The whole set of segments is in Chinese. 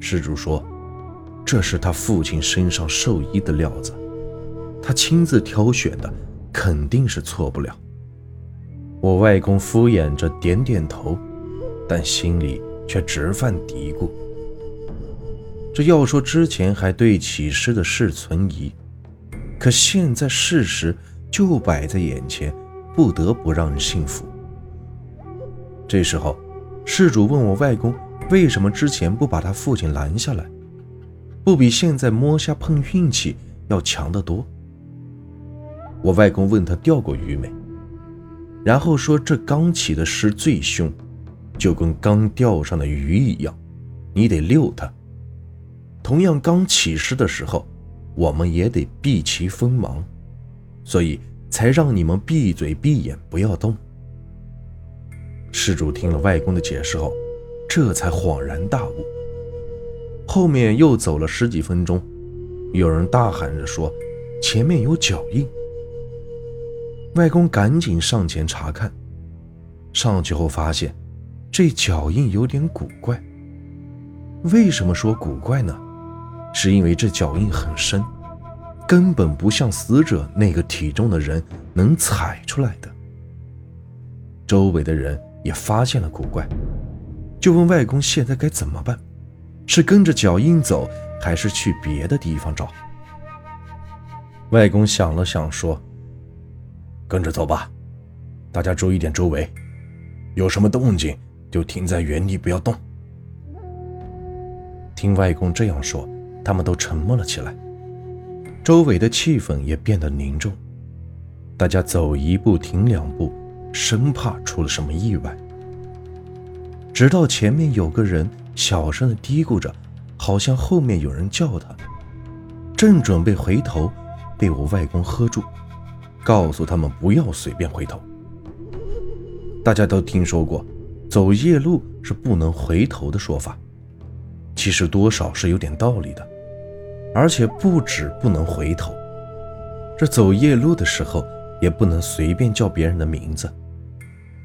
施主说：“这是他父亲身上寿衣的料子，他亲自挑选的，肯定是错不了。”我外公敷衍着点点头，但心里却直犯嘀咕：这要说之前还对起尸的事存疑，可现在事实就摆在眼前，不得不让人信服。这时候，事主问我外公为什么之前不把他父亲拦下来，不比现在摸虾碰运气要强得多。我外公问他钓过鱼没，然后说这刚起的尸最凶，就跟刚钓上的鱼一样，你得遛它。同样刚起尸的时候，我们也得避其锋芒，所以才让你们闭嘴闭眼不要动。施主听了外公的解释后，这才恍然大悟。后面又走了十几分钟，有人大喊着说：“前面有脚印。”外公赶紧上前查看，上去后发现，这脚印有点古怪。为什么说古怪呢？是因为这脚印很深，根本不像死者那个体重的人能踩出来的。周围的人。也发现了古怪，就问外公现在该怎么办？是跟着脚印走，还是去别的地方找？外公想了想说：“跟着走吧，大家注意点周围，有什么动静就停在原地，不要动。”听外公这样说，他们都沉默了起来，周围的气氛也变得凝重，大家走一步停两步。生怕出了什么意外，直到前面有个人小声的嘀咕着，好像后面有人叫他，正准备回头，被我外公喝住，告诉他们不要随便回头。大家都听说过，走夜路是不能回头的说法，其实多少是有点道理的，而且不止不能回头，这走夜路的时候也不能随便叫别人的名字。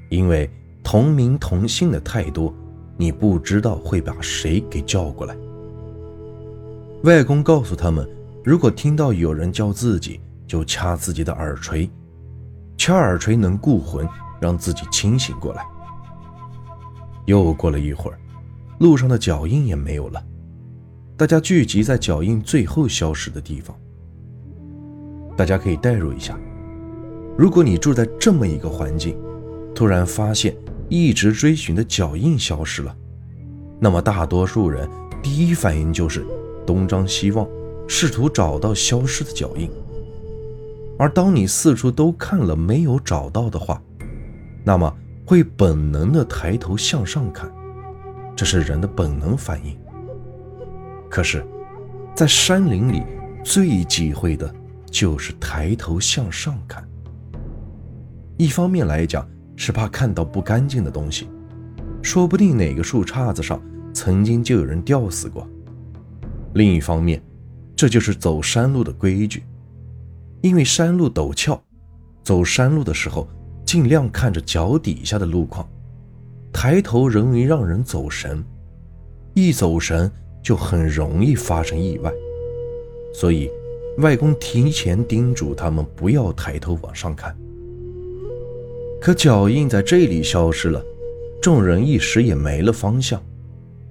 因为同名同姓的太多，你不知道会把谁给叫过来。外公告诉他们，如果听到有人叫自己，就掐自己的耳垂，掐耳垂能固魂，让自己清醒过来。又过了一会儿，路上的脚印也没有了，大家聚集在脚印最后消失的地方。大家可以代入一下，如果你住在这么一个环境。突然发现一直追寻的脚印消失了，那么大多数人第一反应就是东张西望，试图找到消失的脚印。而当你四处都看了没有找到的话，那么会本能的抬头向上看，这是人的本能反应。可是，在山林里最忌讳的就是抬头向上看。一方面来讲，是怕看到不干净的东西，说不定哪个树杈子上曾经就有人吊死过。另一方面，这就是走山路的规矩，因为山路陡峭，走山路的时候尽量看着脚底下的路况，抬头容易让人走神，一走神就很容易发生意外。所以，外公提前叮嘱他们不要抬头往上看。可脚印在这里消失了，众人一时也没了方向，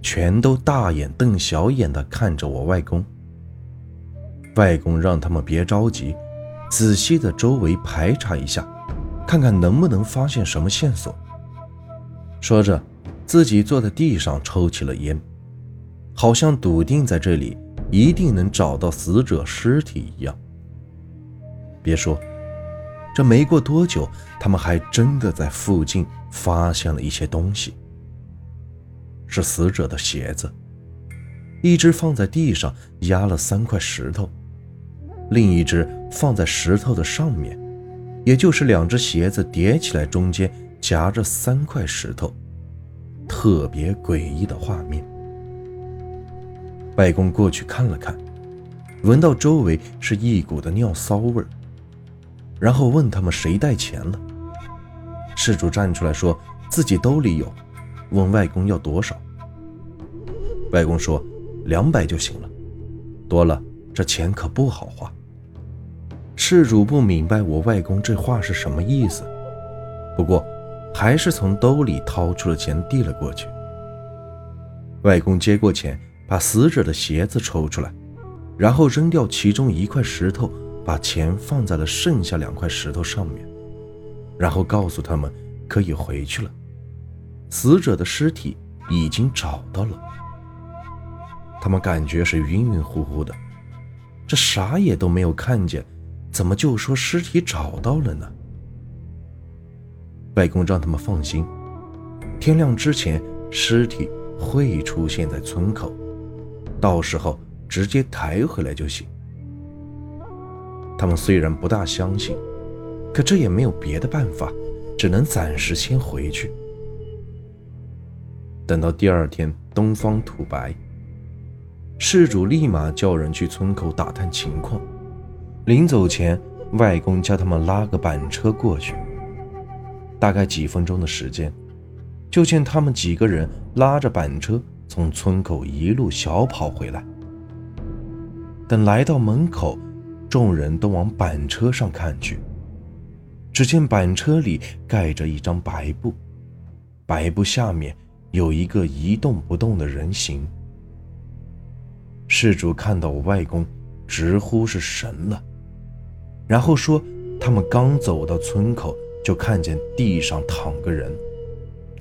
全都大眼瞪小眼的看着我外公。外公让他们别着急，仔细的周围排查一下，看看能不能发现什么线索。说着，自己坐在地上抽起了烟，好像笃定在这里一定能找到死者尸体一样。别说。这没过多久，他们还真的在附近发现了一些东西，是死者的鞋子，一只放在地上压了三块石头，另一只放在石头的上面，也就是两只鞋子叠起来，中间夹着三块石头，特别诡异的画面。外公过去看了看，闻到周围是一股的尿骚味儿。然后问他们谁带钱了。事主站出来说自己兜里有，问外公要多少。外公说两百就行了，多了这钱可不好花。事主不明白我外公这话是什么意思，不过还是从兜里掏出了钱递了过去。外公接过钱，把死者的鞋子抽出来，然后扔掉其中一块石头，把钱放在了剩下两块石头上面，然后告诉他们可以回去了。死者的尸体已经找到了。他们感觉是晕晕乎乎的，这啥也都没有看见。怎么就说尸体找到了呢？外公让他们放心，天亮之前尸体会出现在村口，到时候直接抬回来就行。他们虽然不大相信，可这也没有别的办法，只能暂时先回去。等到第二天东方吐白，事主立马叫人去村口打探情况。临走前，外公叫他们拉个板车过去。大概几分钟的时间，就见他们几个人拉着板车从村口一路小跑回来。等来到门口，众人都往板车上看去。只见板车里盖着一张白布，白布下面有一个一动不动的人形。事主看到我外公，直呼是神了。然后说，他们刚走到村口，就看见地上躺个人。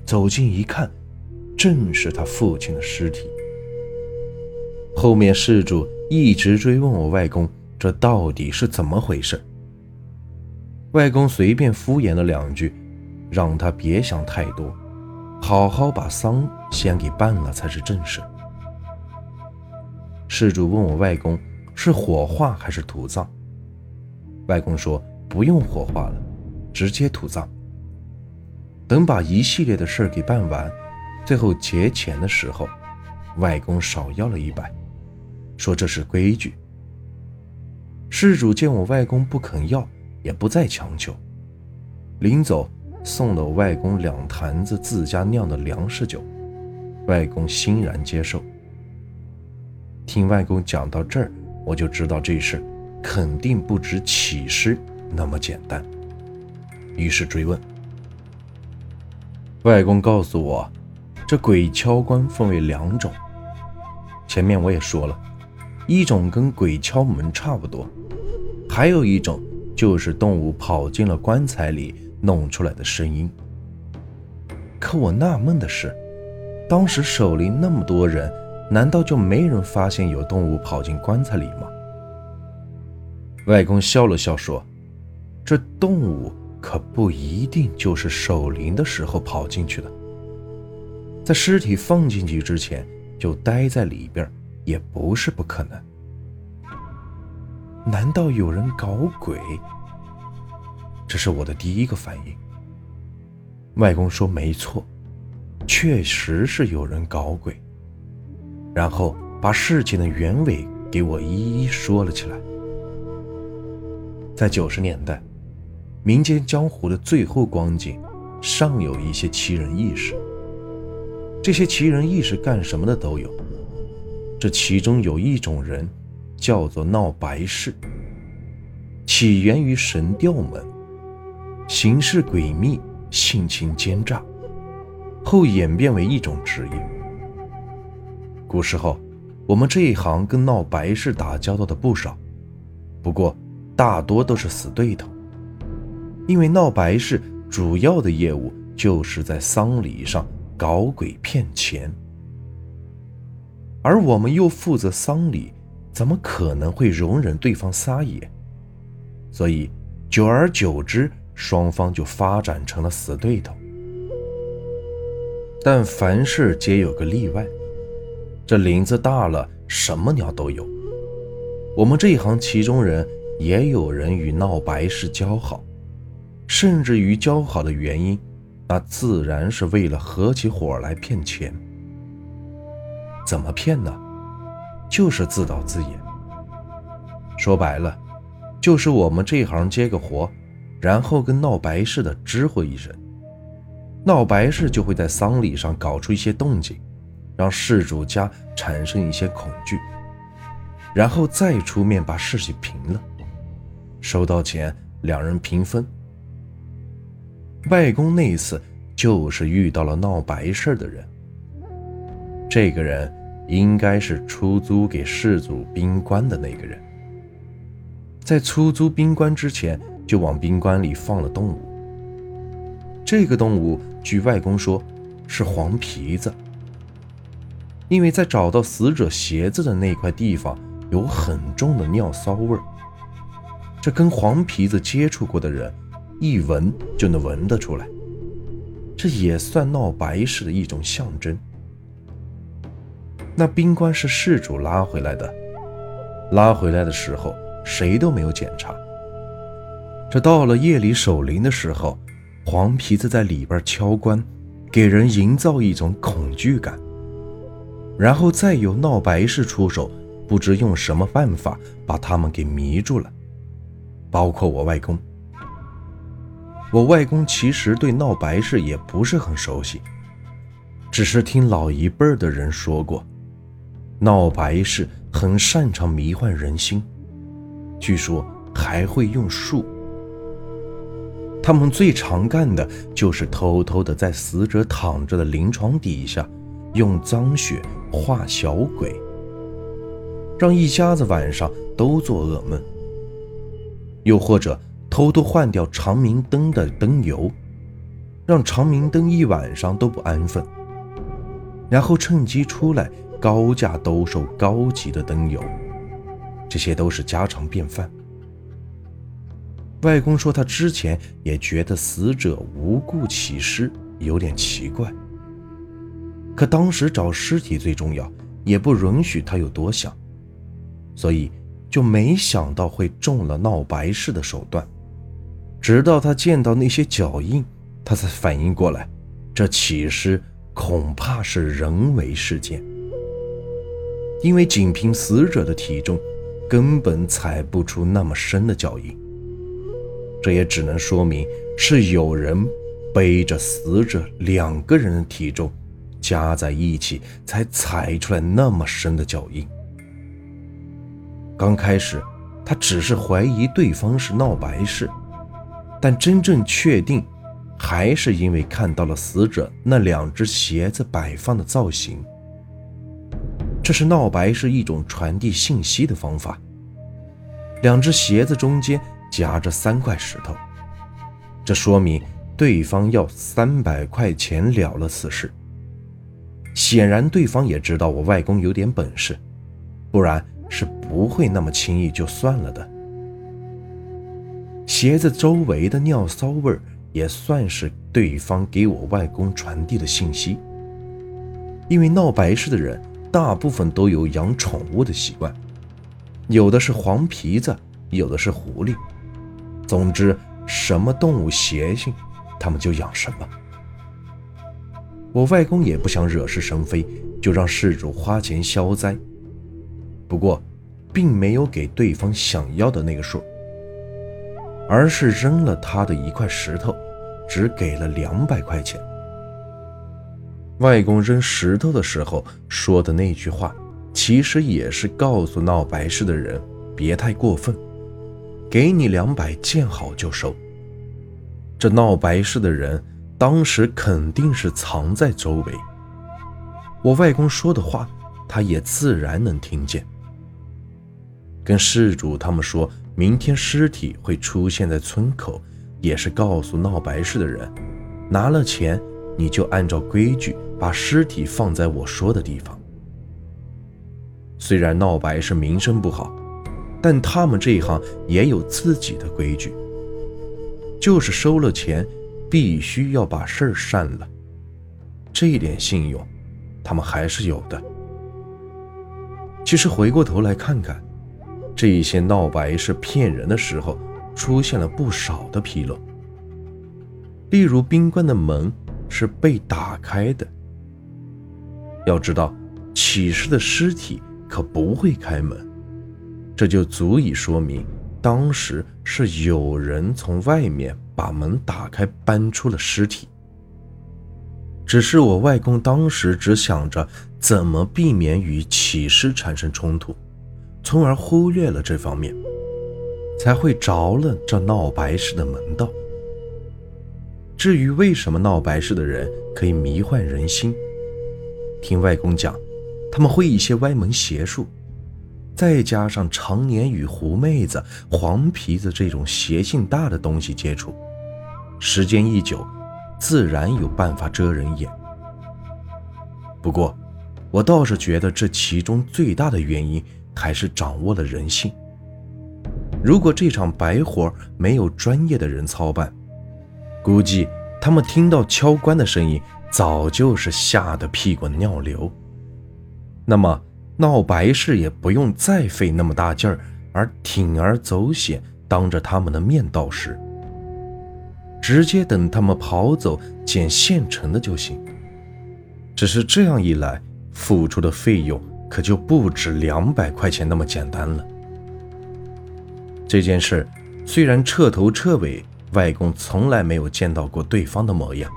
走近一看，正是他父亲的尸体。后面事主一直追问我外公，这到底是怎么回事？外公随便敷衍了两句，让他别想太多，好好把丧先给办了才是正事。事主问我外公是火化还是土葬？外公说：“不用火化了，直接土葬。等把一系列的事儿给办完，最后结钱的时候，外公少要了一百，说这是规矩。”事主见我外公不肯要，也不再强求。临走，送了我外公两坛子自家酿的粮食酒，外公欣然接受。听外公讲到这儿，我就知道这事。肯定不止起尸那么简单，于是追问。外公告诉我，这鬼敲棺分为两种。前面我也说了，一种跟鬼敲门差不多，还有一种就是动物跑进了棺材里弄出来的声音。可我纳闷的是，当时守灵那么多人，难道就没人发现有动物跑进棺材里吗？外公笑了笑说：“这动物可不一定就是守灵的时候跑进去的，在尸体放进去之前就待在里边，也不是不可能。难道有人搞鬼？这是我的第一个反应。”外公说：“没错，确实是有人搞鬼。”然后把事情的原委给我一一说了起来。在九十年代，民间江湖的最后光景，尚有一些奇人异事。这些奇人异事干什么的都有。这其中有一种人，叫做闹白事，起源于神调门，行事诡秘，性情奸诈，后演变为一种职业。古时候，我们这一行跟闹白事打交道的不少，不过。大多都是死对头，因为闹白事主要的业务就是在丧礼上搞鬼骗钱，而我们又负责丧礼，怎么可能会容忍对方撒野？所以久而久之，双方就发展成了死对头。但凡事皆有个例外，这林子大了，什么鸟都有。我们这一行其中人。也有人与闹白事交好，甚至于交好的原因，那自然是为了合起伙来骗钱。怎么骗呢？就是自导自演。说白了，就是我们这行接个活，然后跟闹白事的知会一声，闹白事就会在丧礼上搞出一些动静，让事主家产生一些恐惧，然后再出面把事情平了。收到钱，两人平分。外公那次就是遇到了闹白事的人，这个人应该是出租给事主宾馆的那个人，在出租宾馆之前就往宾馆里放了动物。这个动物据外公说是黄皮子，因为在找到死者鞋子的那块地方有很重的尿骚味儿。这跟黄皮子接触过的人，一闻就能闻得出来。这也算闹白事的一种象征。那冰棺是事主拉回来的，拉回来的时候谁都没有检查。这到了夜里守灵的时候，黄皮子在里边敲棺，给人营造一种恐惧感。然后再有闹白事出手，不知用什么办法把他们给迷住了。包括我外公，我外公其实对闹白事也不是很熟悉，只是听老一辈的人说过，闹白事很擅长迷幻人心，据说还会用术。他们最常干的就是偷偷的在死者躺着的灵床底下，用脏血画小鬼，让一家子晚上都做噩梦。又或者偷偷换掉长明灯的灯油，让长明灯一晚上都不安分，然后趁机出来高价兜售高级的灯油，这些都是家常便饭。外公说他之前也觉得死者无故起尸有点奇怪，可当时找尸体最重要，也不允许他有多想，所以。就没想到会中了闹白事的手段，直到他见到那些脚印，他才反应过来，这起尸恐怕是人为事件。因为仅凭死者的体重，根本踩不出那么深的脚印。这也只能说明是有人背着死者两个人的体重加在一起，才踩出来那么深的脚印。刚开始，他只是怀疑对方是闹白事，但真正确定，还是因为看到了死者那两只鞋子摆放的造型。这是闹白是一种传递信息的方法。两只鞋子中间夹着三块石头，这说明对方要三百块钱了了此事。显然，对方也知道我外公有点本事，不然。是不会那么轻易就算了的。鞋子周围的尿骚味也算是对方给我外公传递的信息。因为闹白事的人大部分都有养宠物的习惯，有的是黄皮子，有的是狐狸，总之什么动物邪性，他们就养什么。我外公也不想惹是生非，就让事主花钱消灾。不过，并没有给对方想要的那个数，而是扔了他的一块石头，只给了两百块钱。外公扔石头的时候说的那句话，其实也是告诉闹白事的人别太过分，给你两百，见好就收。这闹白事的人当时肯定是藏在周围，我外公说的话，他也自然能听见。跟事主他们说明天尸体会出现在村口，也是告诉闹白事的人，拿了钱你就按照规矩把尸体放在我说的地方。虽然闹白事名声不好，但他们这一行也有自己的规矩，就是收了钱必须要把事儿散了，这一点信用他们还是有的。其实回过头来看看。这些闹白事骗人的时候，出现了不少的纰漏。例如，宾馆的门是被打开的。要知道，起尸的尸体可不会开门，这就足以说明当时是有人从外面把门打开，搬出了尸体。只是我外公当时只想着怎么避免与起尸产生冲突，从而忽略了这方面，才会着了这闹白事的门道。至于为什么闹白事的人可以迷幻人心，听外公讲，他们会一些歪门邪术，再加上常年与狐妹子、黄皮子这种邪性大的东西接触，时间一久，自然有办法遮人眼。不过，我倒是觉得这其中最大的原因还是掌握了人性。如果这场白活没有专业的人操办，估计他们听到敲棺的声音，早就是吓得屁滚尿流。那么闹白事也不用再费那么大劲儿，而铤而走险，当着他们的面倒事，直接等他们跑走捡现成的就行。只是这样一来，付出的费用可就不止两百块钱那么简单了。这件事虽然彻头彻尾，外公从来没有见到过对方的模样，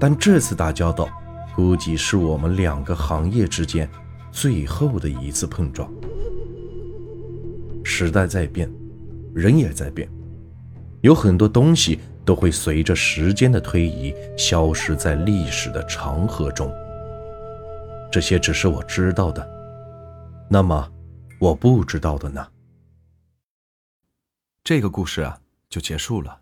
但这次打交道，估计是我们两个行业之间最后的一次碰撞。时代在变，人也在变，有很多东西。都会随着时间的推移消失在历史的长河中。这些只是我知道的，那么我不知道的呢？这个故事啊就结束了。